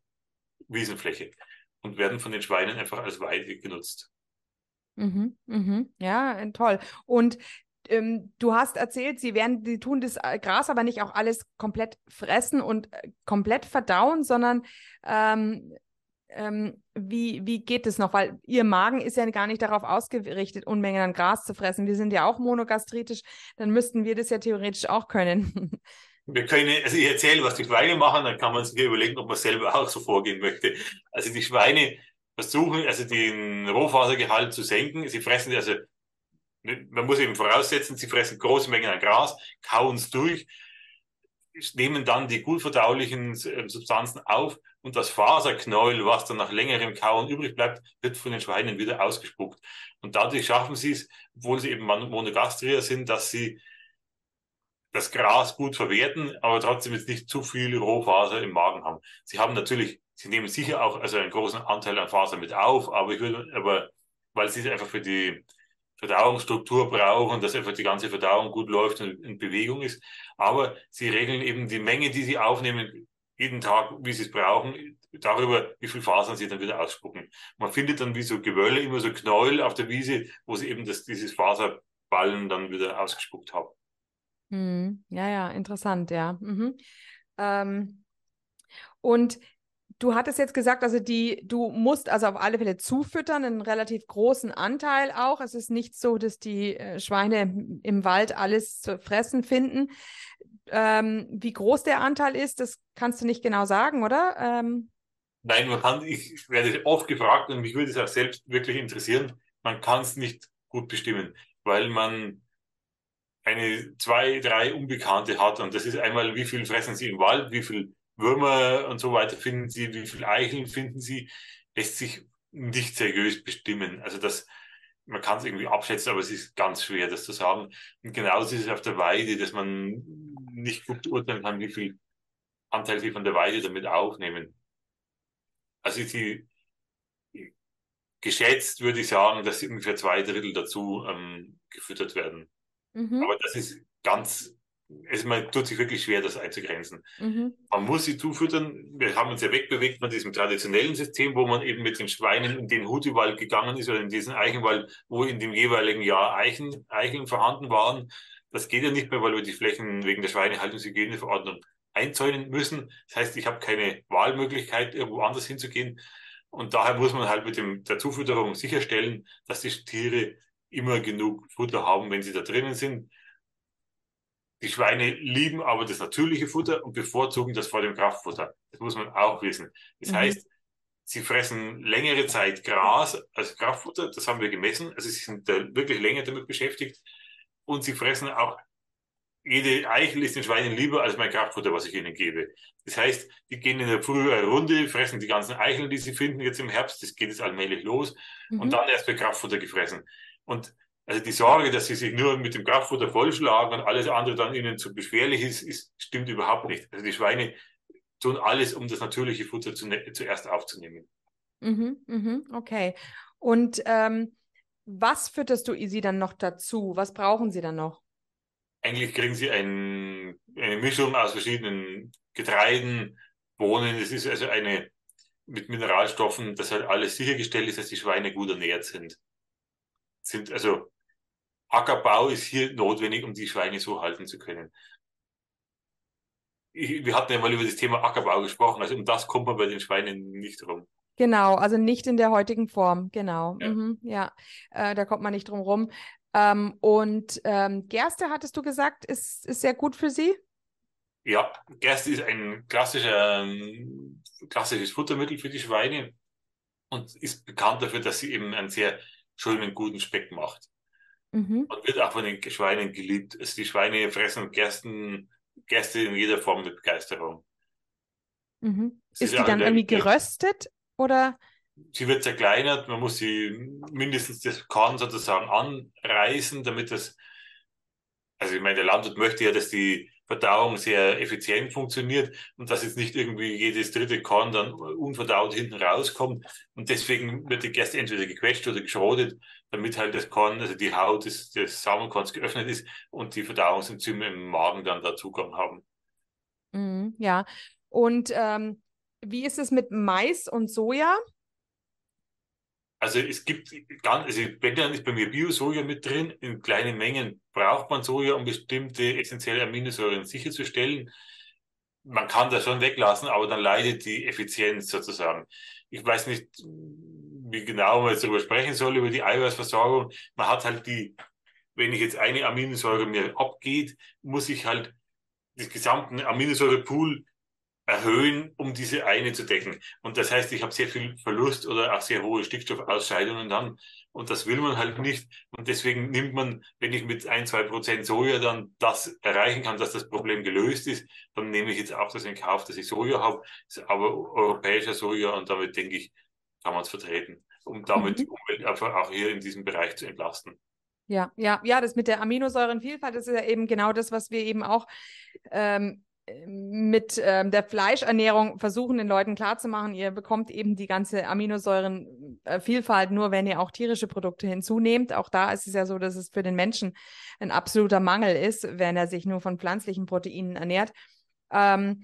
Wiesenfläche und werden von den Schweinen einfach als Weide genutzt. Mhm, mhm. Ja, toll. Und ähm, du hast erzählt, sie werden, die tun das äh, Gras aber nicht auch alles komplett fressen und äh, komplett verdauen, sondern ähm, ähm, wie, wie geht es noch? Weil ihr Magen ist ja gar nicht darauf ausgerichtet, Unmengen an Gras zu fressen. Wir sind ja auch monogastritisch, dann müssten wir das ja theoretisch auch können. wir können, also ich erzähle, was die Schweine machen, dann kann man sich überlegen, ob man selber auch so vorgehen möchte. Also die Schweine versuchen, also den Rohfasergehalt zu senken. Sie fressen, also man muss eben voraussetzen, sie fressen große Mengen an Gras, kauen es durch, nehmen dann die gut verdaulichen ähm, Substanzen auf und das Faserknäuel, was dann nach längerem Kauen übrig bleibt, wird von den Schweinen wieder ausgespuckt. Und dadurch schaffen sie es, obwohl sie eben Monogastrier sind, dass sie das Gras gut verwerten, aber trotzdem jetzt nicht zu viel Rohfaser im Magen haben. Sie haben natürlich, sie nehmen sicher auch also einen großen Anteil an Faser mit auf, aber ich würde, aber weil sie es einfach für die Verdauungsstruktur brauchen, dass einfach die ganze Verdauung gut läuft und in Bewegung ist. Aber sie regeln eben die Menge, die sie aufnehmen, jeden Tag, wie sie es brauchen, darüber, wie viel Fasern sie dann wieder ausspucken. Man findet dann wie so Gewölle, immer so Knäuel auf der Wiese, wo sie eben das, dieses Faserballen dann wieder ausgespuckt haben. Hm, ja, ja, interessant, ja. Mhm. Ähm, und du hattest jetzt gesagt, also die, du musst also auf alle Fälle zufüttern, einen relativ großen Anteil auch. Es ist nicht so, dass die äh, Schweine im Wald alles zu fressen finden. Ähm, wie groß der Anteil ist, das kannst du nicht genau sagen, oder? Ähm, Nein, man kann, ich werde oft gefragt und mich würde es auch selbst wirklich interessieren. Man kann es nicht gut bestimmen, weil man eine, zwei, drei Unbekannte hat. Und das ist einmal, wie viel fressen sie im Wald, wie viel Würmer und so weiter finden sie, wie viel Eicheln finden sie, lässt sich nicht seriös bestimmen. Also das, man kann es irgendwie abschätzen, aber es ist ganz schwer, das zu sagen. Und genauso ist es auf der Weide, dass man nicht gut beurteilen kann, wie viel Anteil sie von der Weide damit aufnehmen. Also sie geschätzt würde ich sagen, dass ungefähr zwei Drittel dazu ähm, gefüttert werden. Mhm. Aber das ist ganz, also man tut sich wirklich schwer, das einzugrenzen. Mhm. Man muss sie zufüttern. Wir haben uns ja wegbewegt von diesem traditionellen System, wo man eben mit den Schweinen in den Hutiwald gegangen ist oder in diesen Eichenwald, wo in dem jeweiligen Jahr Eichen, Eicheln vorhanden waren. Das geht ja nicht mehr, weil wir die Flächen wegen der Schweinehaltungshygieneverordnung einzäunen müssen. Das heißt, ich habe keine Wahlmöglichkeit, irgendwo anders hinzugehen. Und daher muss man halt mit dem, der Zufütterung sicherstellen, dass die Tiere immer genug Futter haben, wenn sie da drinnen sind. Die Schweine lieben aber das natürliche Futter und bevorzugen das vor dem Kraftfutter. Das muss man auch wissen. Das mhm. heißt, sie fressen längere Zeit Gras als Kraftfutter. Das haben wir gemessen. Also sie sind wirklich länger damit beschäftigt. Und sie fressen auch jede Eichel ist den Schweinen lieber als mein Kraftfutter, was ich ihnen gebe. Das heißt, die gehen in der Früh eine Runde, fressen die ganzen Eicheln, die sie finden jetzt im Herbst. Das geht jetzt allmählich los. Mhm. Und dann erst wird Kraftfutter gefressen. Und also die Sorge, dass sie sich nur mit dem Kraftfutter vollschlagen und alles andere dann ihnen zu beschwerlich ist, ist stimmt überhaupt nicht. Also die Schweine tun alles, um das natürliche Futter zu, ne-, zuerst aufzunehmen. Mhm, mhm, okay. Und ähm, was fütterst du sie dann noch dazu? Was brauchen sie dann noch? Eigentlich kriegen sie ein, eine Mischung aus verschiedenen Getreiden, Bohnen. Es ist also eine mit Mineralstoffen, dass halt alles sichergestellt ist, dass die Schweine gut ernährt sind. sind, also Ackerbau ist hier notwendig, um die Schweine so halten zu können. Ich, wir hatten ja mal über das Thema Ackerbau gesprochen, also um das kommt man bei den Schweinen nicht rum. Genau, also nicht in der heutigen Form, genau. Ja, mhm, ja. Äh, da kommt man nicht drum rum. Ähm, und ähm, Gerste, hattest du gesagt, ist, ist sehr gut für sie? Ja, Gerste ist ein klassischer, ähm, klassisches Futtermittel für die Schweine und ist bekannt dafür, dass sie eben einen sehr schönen, guten Speck macht. Mhm. Und wird auch von den Schweinen geliebt. Also die Schweine fressen Gersten, Gerste in jeder Form mit Begeisterung. Mhm. Ist, ist die dann irgendwie geröstet oder? Sie wird zerkleinert, man muss sie mindestens das Korn sozusagen anreißen, damit das, also ich meine, der Landwirt möchte ja, dass die Verdauung sehr effizient funktioniert und dass jetzt nicht irgendwie jedes dritte Korn dann unverdaut hinten rauskommt. Und deswegen wird die Gerste entweder gequetscht oder geschrotet, damit halt das Korn, also die Haut des, des Samenkorns geöffnet ist und die Verdauungsenzyme im Magen dann da Zugang haben. Mhm, ja. Und ähm, wie ist es mit Mais und Soja? Also es gibt ganz, also wenn dann ist bei mir Bio-Soja mit drin. In kleinen Mengen braucht man Soja, um bestimmte essentielle Aminosäuren sicherzustellen. Man kann das schon weglassen, aber dann leidet die Effizienz sozusagen. Ich weiß nicht, wie genau man jetzt darüber sprechen soll, über die Eiweißversorgung. Man hat halt die, wenn ich jetzt eine Aminosäure mir abgeht, muss ich halt den gesamten Aminosäurepool erhöhen, um diese eine zu decken. Und das heißt, ich habe sehr viel Verlust oder auch sehr hohe Stickstoffausscheidungen dann. Und das will man halt nicht. Und deswegen nimmt man, wenn ich mit ein, zwei Prozent Soja dann das erreichen kann, dass das Problem gelöst ist, dann nehme ich jetzt auch das in Kauf, dass ich Soja habe. aber europäischer Soja und damit denke ich, kann man es vertreten, um damit mhm. die Umwelt einfach auch hier in diesem Bereich zu entlasten. Ja, ja, ja, das mit der Aminosäurenvielfalt, das ist ja eben genau das, was wir eben auch ähm, mit ähm, der Fleischernährung versuchen, den Leuten klarzumachen, ihr bekommt eben die ganze Aminosäurenvielfalt nur, wenn ihr auch tierische Produkte hinzunehmt. Auch da ist es ja so, dass es für den Menschen ein absoluter Mangel ist, wenn er sich nur von pflanzlichen Proteinen ernährt. Ähm,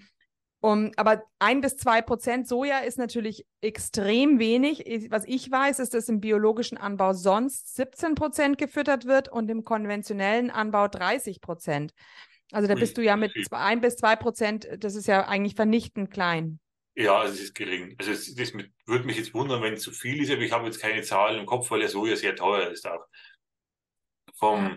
um, aber ein bis zwei Prozent Soja ist natürlich extrem wenig. Was ich weiß, ist, dass im biologischen Anbau sonst 17 Prozent gefüttert wird und im konventionellen Anbau 30 Prozent. Also da bist du ja mit zwei, ein bis zwei Prozent, das ist ja eigentlich vernichtend klein. Ja, es ist gering. Also es, das würde mich jetzt wundern, wenn es zu viel ist, aber ich habe jetzt keine Zahlen im Kopf, weil der Soja sehr teuer ist auch. Vom, ja.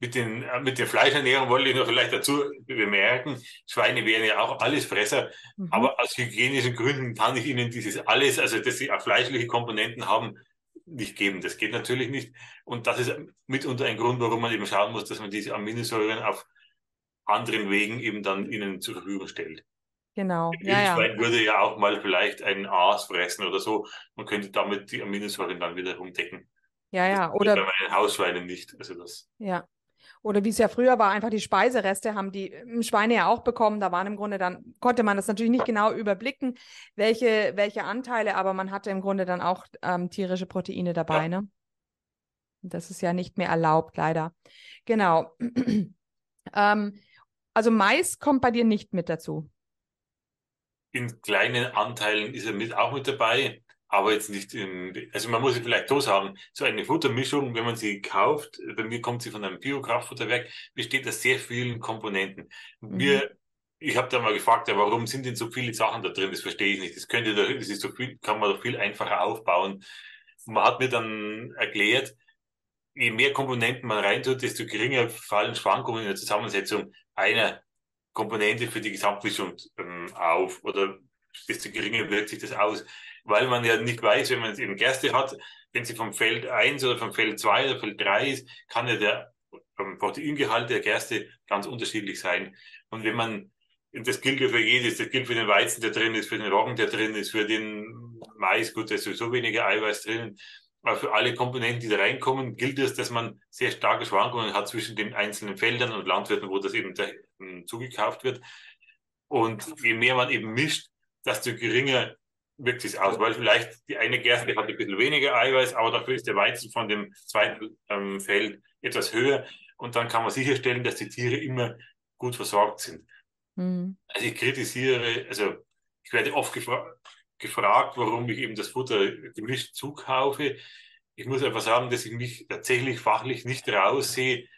mit, den, äh, mit der Fleischernährung wollte ich noch vielleicht dazu bemerken, Schweine wären ja auch alles Fresser, mhm. aber aus hygienischen Gründen kann ich ihnen dieses alles, also dass sie auch fleischliche Komponenten haben, nicht geben. Das geht natürlich nicht. Und das ist mitunter ein Grund, warum man eben schauen muss, dass man diese Aminosäuren auf anderen Wegen eben dann ihnen zur Verfügung stellt. Genau. Ja, ja. würde ja auch mal vielleicht ein Aas fressen oder so. Man könnte damit die Aminosäuren dann wiederum decken. Ja, ja. Oder bei meinen Hausschweinen nicht. Also das. Ja. Oder wie es ja früher war, einfach die Speisereste haben die ähm, Schweine ja auch bekommen. Da waren im Grunde dann, konnte man das natürlich nicht genau überblicken, welche, welche Anteile, aber man hatte im Grunde dann auch ähm, tierische Proteine dabei, ja. ne? Das ist ja nicht mehr erlaubt, leider. Genau. ähm, also Mais kommt bei dir nicht mit dazu. In kleinen Anteilen ist er mit auch mit dabei, aber jetzt nicht in, also man muss vielleicht so sagen, so eine Futtermischung, wenn man sie kauft, bei mir kommt sie von einem Biokraftfutterwerk, besteht aus sehr vielen Komponenten. Mhm. Wir, ich habe da mal gefragt, ja, warum sind denn so viele Sachen da drin? Das verstehe ich nicht. Das könnte, das ist so viel, kann man doch viel einfacher aufbauen. Man hat mir dann erklärt, je mehr Komponenten man reintut, desto geringer fallen Schwankungen in der Zusammensetzung einer Komponente für die Gesamtmischung ähm, auf oder desto geringer wirkt sich das aus, weil man ja nicht weiß, wenn man eben Gerste hat, wenn sie vom Feld 1 oder vom Feld 2 oder Feld 3 ist, kann ja der ähm, Proteingehalt der Gerste ganz unterschiedlich sein. Und wenn man, das gilt ja für jedes, das gilt für den Weizen, der drin ist, für den Roggen, der drin ist, für den Mais, gut, da ist sowieso weniger Eiweiß drin, für alle Komponenten, die da reinkommen, gilt es, dass man sehr starke Schwankungen hat zwischen den einzelnen Feldern und Landwirten, wo das eben ähm, zugekauft wird. Und je mehr man eben mischt, desto geringer wirkt es aus, weil vielleicht die eine Gerste hat ein bisschen weniger Eiweiß, aber dafür ist der Weizen von dem zweiten ähm, Feld etwas höher und dann kann man sicherstellen, dass die Tiere immer gut versorgt sind. Mhm. Also ich kritisiere, also ich werde oft gefragt, gefragt, warum ich eben das Futter gemischt zukaufe. ich muss einfach sagen, dass ich mich tatsächlich fachlich nicht raussehe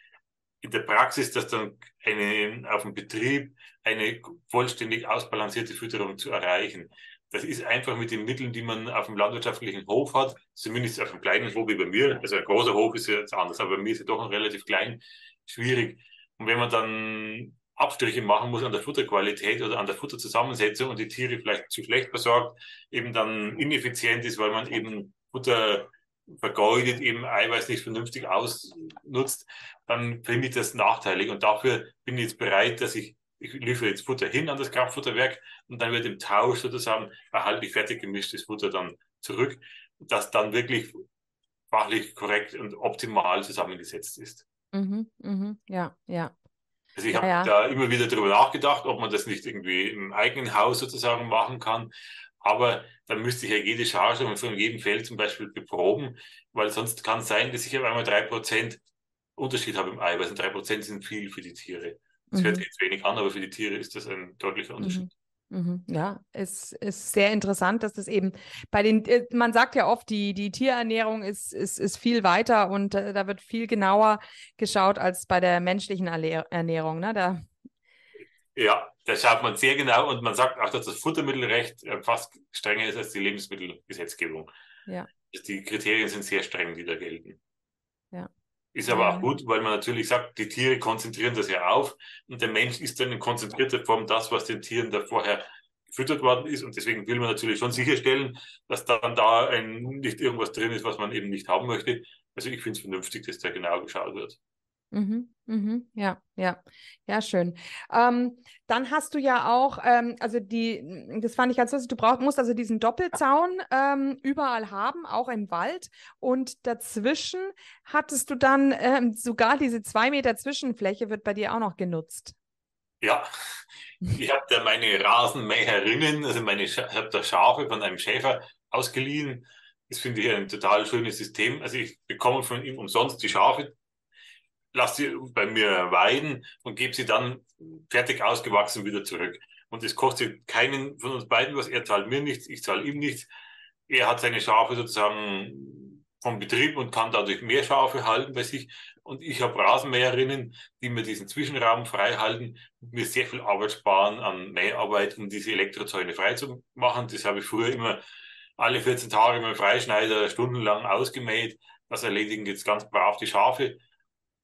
in der Praxis, dass dann eine, auf dem Betrieb eine vollständig ausbalancierte Fütterung zu erreichen. Das ist einfach mit den Mitteln, die man auf dem landwirtschaftlichen Hof hat, zumindest auf einem kleinen Hof wie bei mir, also ein großer Hof ist ja jetzt anders, aber bei mir ist er doch noch relativ klein, schwierig. Und wenn man dann Abstriche machen muss an der Futterqualität oder an der Futterzusammensetzung und die Tiere vielleicht zu schlecht versorgt, eben dann ineffizient ist, weil man eben Futter vergeudet, eben Eiweiß nicht vernünftig ausnutzt, dann finde ich das nachteilig. Und dafür bin ich jetzt bereit, dass ich, ich liefere jetzt Futter hin an das Kraftfutterwerk und dann wird im Tausch sozusagen erhalte ich fertig gemischtes Futter dann zurück, das dann wirklich fachlich korrekt und optimal zusammengesetzt ist. Mhm, mhm, ja, ja. Also ich habe ja. da immer wieder darüber nachgedacht, ob man das nicht irgendwie im eigenen Haus sozusagen machen kann. Aber dann müsste ich ja jede Charge von jedem Feld zum Beispiel beproben, weil sonst kann es sein, dass ich auf einmal drei Prozent Unterschied habe im Eiweiß. Und drei Prozent sind viel für die Tiere. Das mhm. hört sich jetzt wenig an, aber für die Tiere ist das ein deutlicher Unterschied. Mhm. Mhm. Ja, es ist sehr interessant, dass das eben bei den, äh, man sagt ja oft, die, die Tierernährung ist, ist, ist viel weiter und äh, da wird viel genauer geschaut als bei der menschlichen Ernährung. Ne? Da ja, da schaut man sehr genau und man sagt auch, dass das Futtermittelrecht äh, fast strenger ist als die Lebensmittelgesetzgebung. Ja. Also die Kriterien sind sehr streng, die da gelten. Ja. Ist aber auch gut, weil man natürlich sagt, die Tiere konzentrieren das ja auf und der Mensch ist dann in konzentrierter Form das, was den Tieren da vorher gefüttert worden ist. Und deswegen will man natürlich schon sicherstellen, dass dann da ein, nicht irgendwas drin ist, was man eben nicht haben möchte. Also ich finde es vernünftig, dass da genau geschaut wird. Mhm, mhm, ja, ja, ja, schön. Ähm, dann hast du ja auch, ähm, also die, das fand ich ganz lustig, du brauchst, musst also diesen Doppelzaun ähm, überall haben, auch im Wald. Und dazwischen hattest du dann ähm, sogar diese zwei Meter Zwischenfläche wird bei dir auch noch genutzt. Ja, ich habe da meine Rasenmäherinnen, also meine, ich habe da Schafe von einem Schäfer ausgeliehen. Das finde ich ein total schönes System. Also ich bekomme von ihm umsonst die Schafe lasse sie bei mir weiden und gebe sie dann fertig ausgewachsen wieder zurück. Und es kostet keinen von uns beiden was. Er zahlt mir nichts, ich zahle ihm nichts. Er hat seine Schafe sozusagen vom Betrieb und kann dadurch mehr Schafe halten bei sich. Und ich habe Rasenmäherinnen, die mir diesen Zwischenraum frei halten und mir sehr viel Arbeit sparen an Mäharbeit, um diese Elektrozäune frei zu machen. Das habe ich früher immer alle 14 Tage mit dem Freischneider stundenlang ausgemäht. Das erledigen jetzt ganz brav die Schafe.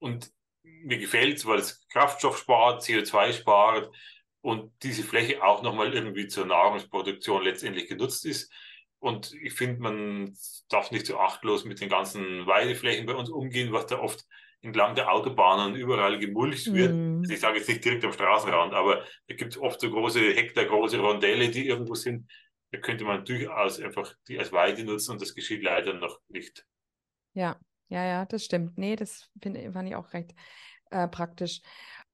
Und mir gefällt es, weil es Kraftstoff spart, CO2 spart und diese Fläche auch nochmal irgendwie zur Nahrungsproduktion letztendlich genutzt ist. Und ich finde, man darf nicht so achtlos mit den ganzen Weideflächen bei uns umgehen, was da oft entlang der Autobahnen überall gemulcht wird. Mm. Also ich sage jetzt nicht direkt am Straßenrand, aber da gibt es oft so große Hektar, große Rondelle, die irgendwo sind. Da könnte man durchaus einfach die als Weide nutzen und das geschieht leider noch nicht. Ja, ja, ja, das stimmt. Nee, das find, fand ich auch recht äh, praktisch.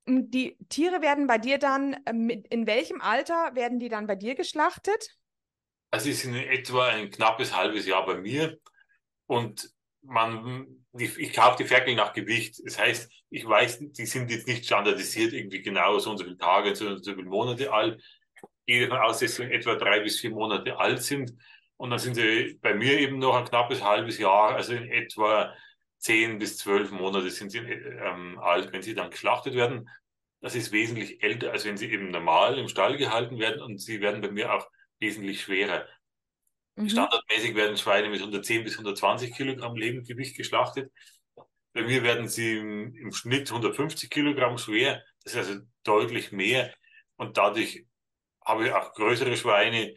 Hm, die Tiere werden bei dir dann, äh, in welchem Alter werden die dann bei dir geschlachtet? Also sie sind in etwa ein knappes halbes Jahr bei mir und man, ich kaufe die Ferkel nach Gewicht. Das heißt, ich weiß, die sind jetzt nicht standardisiert irgendwie genau so und so viele Tage, so und so viele Monate alt. Ich gehe davon aus, dass sie etwa drei bis vier Monate alt sind. Und dann sind sie bei mir eben noch ein knappes halbes Jahr, also in etwa zehn bis zwölf Monate sind sie ähm, alt, wenn sie dann geschlachtet werden. Das ist wesentlich älter, als wenn sie eben normal im Stall gehalten werden und sie werden bei mir auch wesentlich schwerer. Mhm. Standardmäßig werden Schweine mit 110 bis 120 Kilogramm Lebendgewicht geschlachtet. Bei mir werden sie im, im Schnitt 150 Kilogramm schwer. Das ist also deutlich mehr. Und dadurch habe ich auch größere Schweine.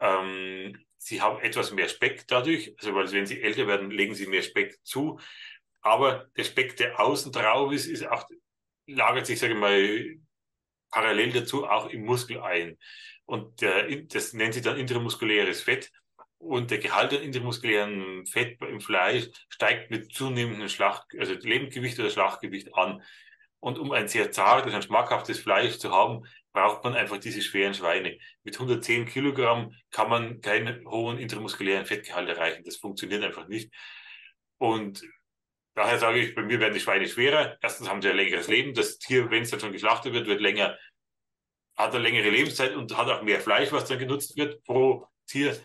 Ähm, sie haben etwas mehr Speck dadurch. Also, weil wenn sie älter werden, legen sie mehr Speck zu. Aber der Speck, der außen drauf ist, ist auch, lagert sich, sage ich mal, parallel dazu auch im Muskel ein. Und der, das nennt sich dann intramuskuläres Fett. Und der Gehalt an intramuskulären Fett im Fleisch steigt mit zunehmendem Schlacht, also Lebendgewicht oder Schlachtgewicht an. Und um ein sehr zartes und schmackhaftes Fleisch zu haben, braucht man einfach diese schweren Schweine. Mit 110 Kilogramm kann man keinen hohen intramuskulären Fettgehalt erreichen. Das funktioniert einfach nicht. Und Daher sage ich, bei mir werden die Schweine schwerer. Erstens haben sie ein längeres Leben. Das Tier, wenn es dann schon geschlachtet wird, wird länger, hat eine längere Lebenszeit und hat auch mehr Fleisch, was dann genutzt wird pro Tier.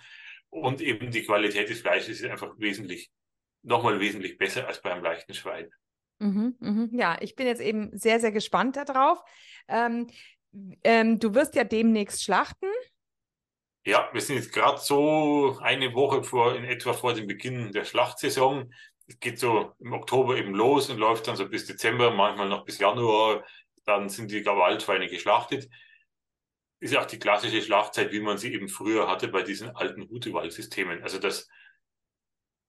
Und eben die Qualität des Fleisches ist einfach wesentlich nochmal wesentlich besser als bei einem leichten Schwein. Mhm, mhm. Ja, ich bin jetzt eben sehr, sehr gespannt darauf. Ähm, ähm, du wirst ja demnächst schlachten. Ja, wir sind jetzt gerade so eine Woche vor, in etwa vor dem Beginn der Schlachtsaison. Es geht so im Oktober eben los und läuft dann so bis Dezember, manchmal noch bis Januar. Dann sind die Waldschweine geschlachtet. Ist ja auch die klassische Schlachtzeit, wie man sie eben früher hatte bei diesen alten Hutewaldsystemen. Also das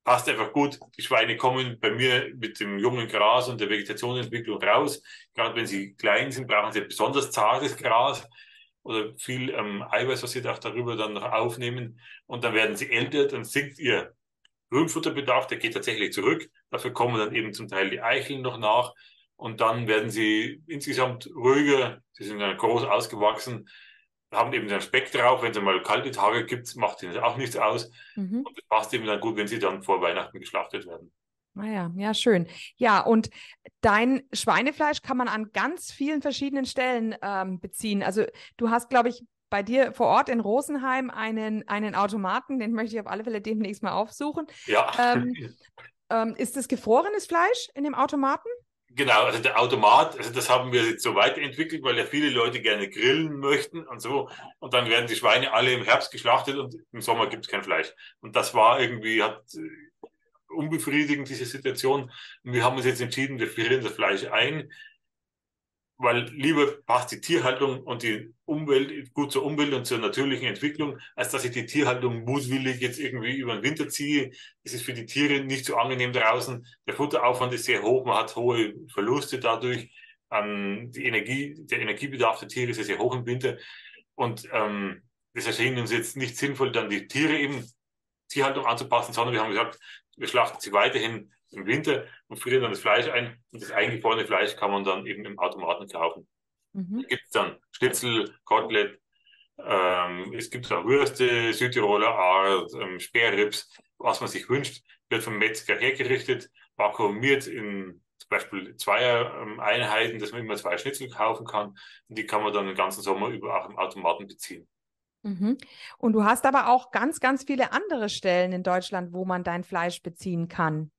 passt einfach gut. Die Schweine kommen bei mir mit dem jungen Gras und der Vegetationsentwicklung raus. Gerade wenn sie klein sind, brauchen sie besonders zartes Gras oder viel ähm, Eiweiß, was sie auch darüber dann noch aufnehmen. Und dann werden sie älter, dann sinkt ihr Grünfutterbedarf, der geht tatsächlich zurück. Dafür kommen dann eben zum Teil die Eicheln noch nach. Und dann werden sie insgesamt ruhiger. Sie sind dann groß ausgewachsen haben eben den Speck drauf. Wenn es mal kalte Tage gibt, macht ihnen auch nichts aus. Mhm. Und das passt eben dann gut, wenn sie dann vor Weihnachten geschlachtet werden. Naja, ah ja, schön. Ja, und dein Schweinefleisch kann man an ganz vielen verschiedenen Stellen ähm, beziehen. Also du hast, glaube ich, bei dir vor Ort in Rosenheim einen, einen Automaten, den möchte ich auf alle Fälle demnächst mal aufsuchen. Ja. Ähm, ähm, ist das gefrorenes Fleisch in dem Automaten? Genau, also der Automat, also das haben wir jetzt so weiterentwickelt, weil ja viele Leute gerne grillen möchten und so. Und dann werden die Schweine alle im Herbst geschlachtet und im Sommer gibt es kein Fleisch. Und das war irgendwie, hat äh, unbefriedigend, diese Situation. Und wir haben uns jetzt entschieden, wir frieren das Fleisch ein weil lieber passt die Tierhaltung und die Umwelt gut zur Umwelt und zur natürlichen Entwicklung, als dass ich die Tierhaltung mutwillig jetzt irgendwie über den Winter ziehe. Es ist für die Tiere nicht so angenehm draußen. Der Futteraufwand ist sehr hoch, man hat hohe Verluste dadurch. Ähm, die Energie, der Energiebedarf der Tiere ist sehr hoch im Winter. Und ähm, das erschien uns jetzt nicht sinnvoll, dann die Tiere eben Tierhaltung anzupassen, sondern wir haben gesagt, wir schlachten sie weiterhin im Winter und frieren dann das Fleisch ein. Und das eingefrorene Fleisch kann man dann eben im Automaten kaufen. Mhm. Da gibt es dann Schnitzel, Kotelett, ähm, es gibt auch Würste, Südtiroler Art, ähm, Sperrrips, was man sich wünscht, wird vom Metzger hergerichtet, vakuumiert in zum Beispiel zweier ähm, Einheiten, dass man immer zwei Schnitzel kaufen kann. Und die kann man dann den ganzen Sommer über auch im Automaten beziehen. Mhm. Und du hast aber auch ganz, ganz viele andere Stellen in Deutschland, wo man dein Fleisch beziehen kann.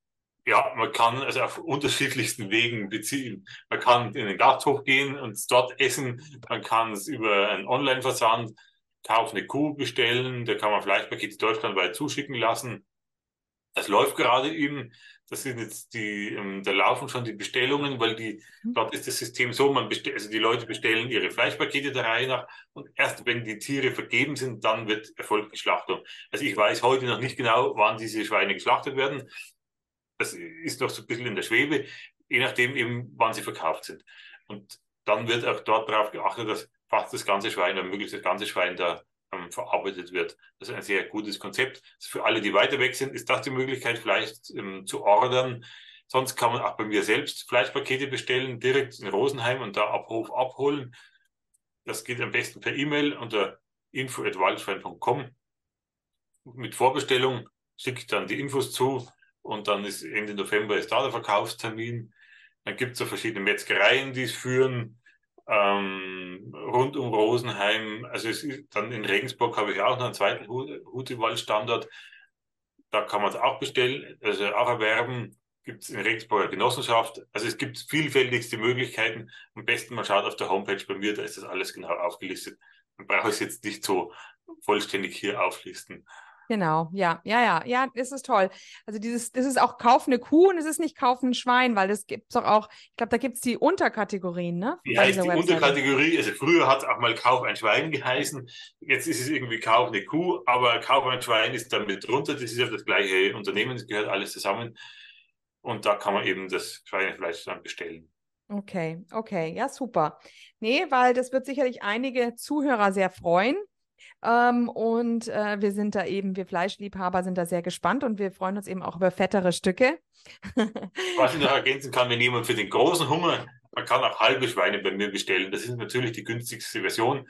Ja, man kann es auf unterschiedlichsten Wegen beziehen. Man kann in den Gasthof gehen und dort essen. Man kann es über einen Online-Versand, Kauf eine Kuh bestellen. Da kann man Fleischpakete deutschlandweit zuschicken lassen. Das läuft gerade eben. Das sind jetzt die, ähm, da laufen schon die Bestellungen, weil die, mhm. dort ist das System so, man bestellt, also die Leute bestellen ihre Fleischpakete der Reihe nach und erst wenn die Tiere vergeben sind, dann wird erfolgt die Schlachtung. Also ich weiß heute noch nicht genau, wann diese Schweine geschlachtet werden. Das ist noch so ein bisschen in der Schwebe, je nachdem eben, wann sie verkauft sind. Und dann wird auch dort darauf geachtet, dass fast das ganze Schwein oder möglichst das ganze Schwein da ähm, verarbeitet wird. Das ist ein sehr gutes Konzept. Für alle, die weiter weg sind, ist das die Möglichkeit, vielleicht ähm, zu ordern. Sonst kann man auch bei mir selbst Fleischpakete bestellen, direkt in Rosenheim und da Abruf abholen. Das geht am besten per E-Mail unter info.waldschwein.com. Mit Vorbestellung schicke ich dann die Infos zu und dann ist Ende November ist da der Verkaufstermin. Dann gibt es so verschiedene Metzgereien, die es führen ähm, rund um Rosenheim. Also es ist, dann in Regensburg habe ich auch noch einen zweiten Hutewald-Standort. Da kann man es auch bestellen, also auch erwerben. Gibt es in Regensburg eine Genossenschaft. Also es gibt vielfältigste Möglichkeiten. Am besten man schaut auf der Homepage bei mir, da ist das alles genau aufgelistet. Man braucht es jetzt nicht so vollständig hier auflisten. Genau, ja, ja, ja, ja, das ist toll. Also dieses, das ist auch Kauf eine Kuh und es ist nicht Kauf ein Schwein, weil das gibt es doch auch, ich glaube, da gibt es die Unterkategorien, ne? Heißt die Webseite. Unterkategorie? Also früher hat es auch mal Kauf ein Schwein geheißen, jetzt ist es irgendwie Kauf eine Kuh, aber Kauf ein Schwein ist dann mit drunter, das ist ja das gleiche Unternehmen, das gehört alles zusammen. Und da kann man eben das Schweinefleisch dann bestellen. Okay, okay, ja, super. Nee, weil das wird sicherlich einige Zuhörer sehr freuen. Ähm, und äh, wir sind da eben, wir Fleischliebhaber sind da sehr gespannt und wir freuen uns eben auch über fettere Stücke. Was ich noch ergänzen kann, wenn jemand für den großen Hunger, man kann auch halbe Schweine bei mir bestellen. Das ist natürlich die günstigste Version.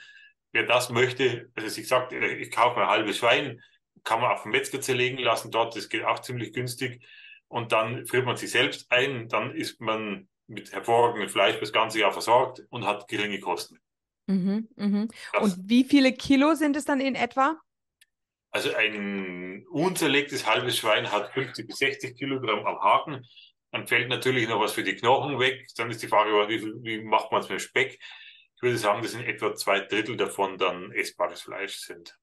Wer das möchte, also sich sagt, äh, ich kaufe mir ein halbes Schwein, kann man auf dem Metzger zerlegen lassen dort, das geht auch ziemlich günstig. Und dann friert man sich selbst ein, dann ist man mit hervorragendem Fleisch das ganze Jahr versorgt und hat geringe Kosten. Mhm, mhm. Und wie viele Kilo sind es dann in etwa? Also ein unzerlegtes halbes Schwein hat 50 bis 60 Kilogramm am Haken. Dann fällt natürlich noch was für die Knochen weg. Dann ist die Frage, wie, wie macht man es mit Speck? Ich würde sagen, dass in etwa zwei Drittel davon dann essbares Fleisch sind.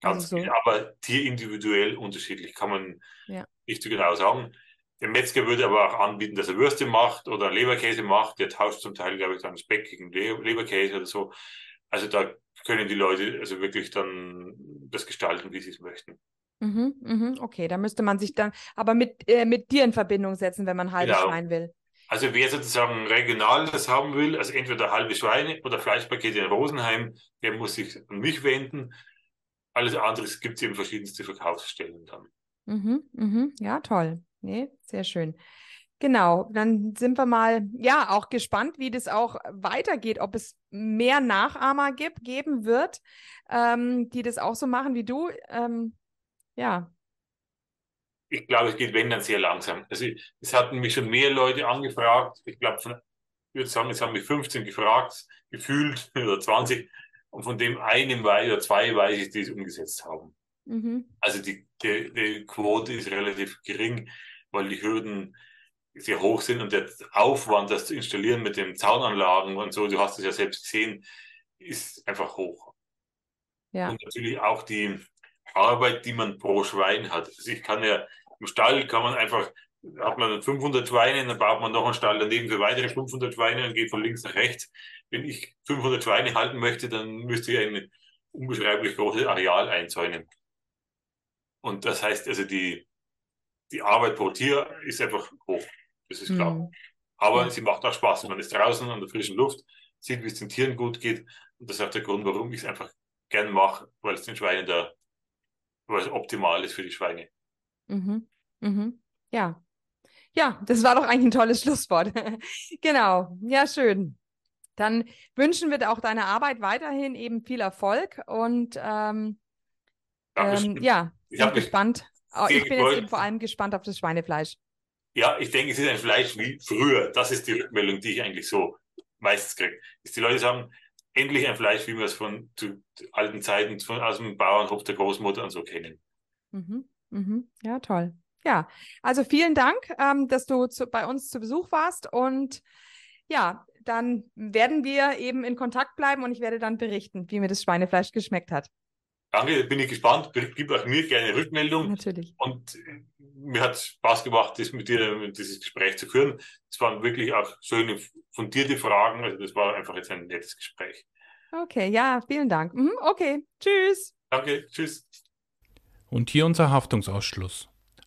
Ganz also so. aber tierindividuell unterschiedlich, kann man ja. nicht so genau sagen. Der Metzger würde aber auch anbieten, dass er Würste macht oder Leberkäse macht. Der tauscht zum Teil, glaube ich, dann Speck gegen Leberkäse oder so. Also da können die Leute also wirklich dann das gestalten, wie sie es möchten. Mhm, mhm, okay, da müsste man sich dann aber mit, äh, mit dir in Verbindung setzen, wenn man halbes genau. Schwein will. Also wer sozusagen regional das haben will, also entweder halbe Schweine oder Fleischpakete in Rosenheim, der muss sich an mich wenden. Alles andere gibt es eben verschiedenste Verkaufsstellen dann. Mhm, mhm, ja, toll. Nee, sehr schön. Genau, dann sind wir mal ja auch gespannt, wie das auch weitergeht, ob es mehr Nachahmer gibt, geben wird, ähm, die das auch so machen wie du. Ähm, ja. Ich glaube, es geht wenn dann sehr langsam. Also es hatten mich schon mehr Leute angefragt. Ich glaube, von, ich würde sagen, es haben mich 15 gefragt, gefühlt oder 20 und von dem einem weiß oder zwei weiß ich, die es umgesetzt haben. Mhm. Also die, die, die Quote ist relativ gering, weil die Hürden sehr hoch sind und der Aufwand, das zu installieren mit den Zaunanlagen und so, du hast es ja selbst gesehen, ist einfach hoch. Ja. Und natürlich auch die Arbeit, die man pro Schwein hat. Also ich kann ja, im Stall kann man einfach, hat man 500 Schweine, dann baut man noch einen Stall daneben für weitere 500 Schweine und geht von links nach rechts. Wenn ich 500 Schweine halten möchte, dann müsste ich ein unbeschreiblich großes Areal einzäunen. Und das heißt also, die, die Arbeit pro Tier ist einfach hoch. Das ist klar. Mhm. Aber ja. sie macht auch Spaß. Man ist draußen an der frischen Luft, sieht, wie es den Tieren gut geht. Und das ist auch der Grund, warum ich es einfach gern mache, weil es den Schweinen da, weil es optimal ist für die Schweine. Mhm. Mhm. Ja. Ja, das war doch eigentlich ein tolles Schlusswort. genau. Ja, schön. Dann wünschen wir auch deiner Arbeit weiterhin eben viel Erfolg und ähm, ähm, ja, ich bin gespannt. Oh, ich bin jetzt eben vor allem gespannt auf das Schweinefleisch. Ja, ich denke, es ist ein Fleisch wie früher. Das ist die Rückmeldung, die ich eigentlich so meistens kriege. Dass die Leute sagen, endlich ein Fleisch, wie wir es von zu alten Zeiten von, aus dem Bauernhof der Großmutter und so kennen. Mhm, mhm. Ja, toll. Ja, also vielen Dank, ähm, dass du zu, bei uns zu Besuch warst und ja, dann werden wir eben in Kontakt bleiben und ich werde dann berichten, wie mir das Schweinefleisch geschmeckt hat. Danke, bin ich gespannt. Gib auch mir gerne Rückmeldung. Natürlich. Und äh, mir hat Spaß gemacht, das mit dir, dieses Gespräch zu führen. Es waren wirklich auch schöne, fundierte Fragen. Also das war einfach jetzt ein nettes Gespräch. Okay, ja, vielen Dank. Mhm, okay, tschüss. Danke, tschüss. Und hier unser Haftungsausschluss.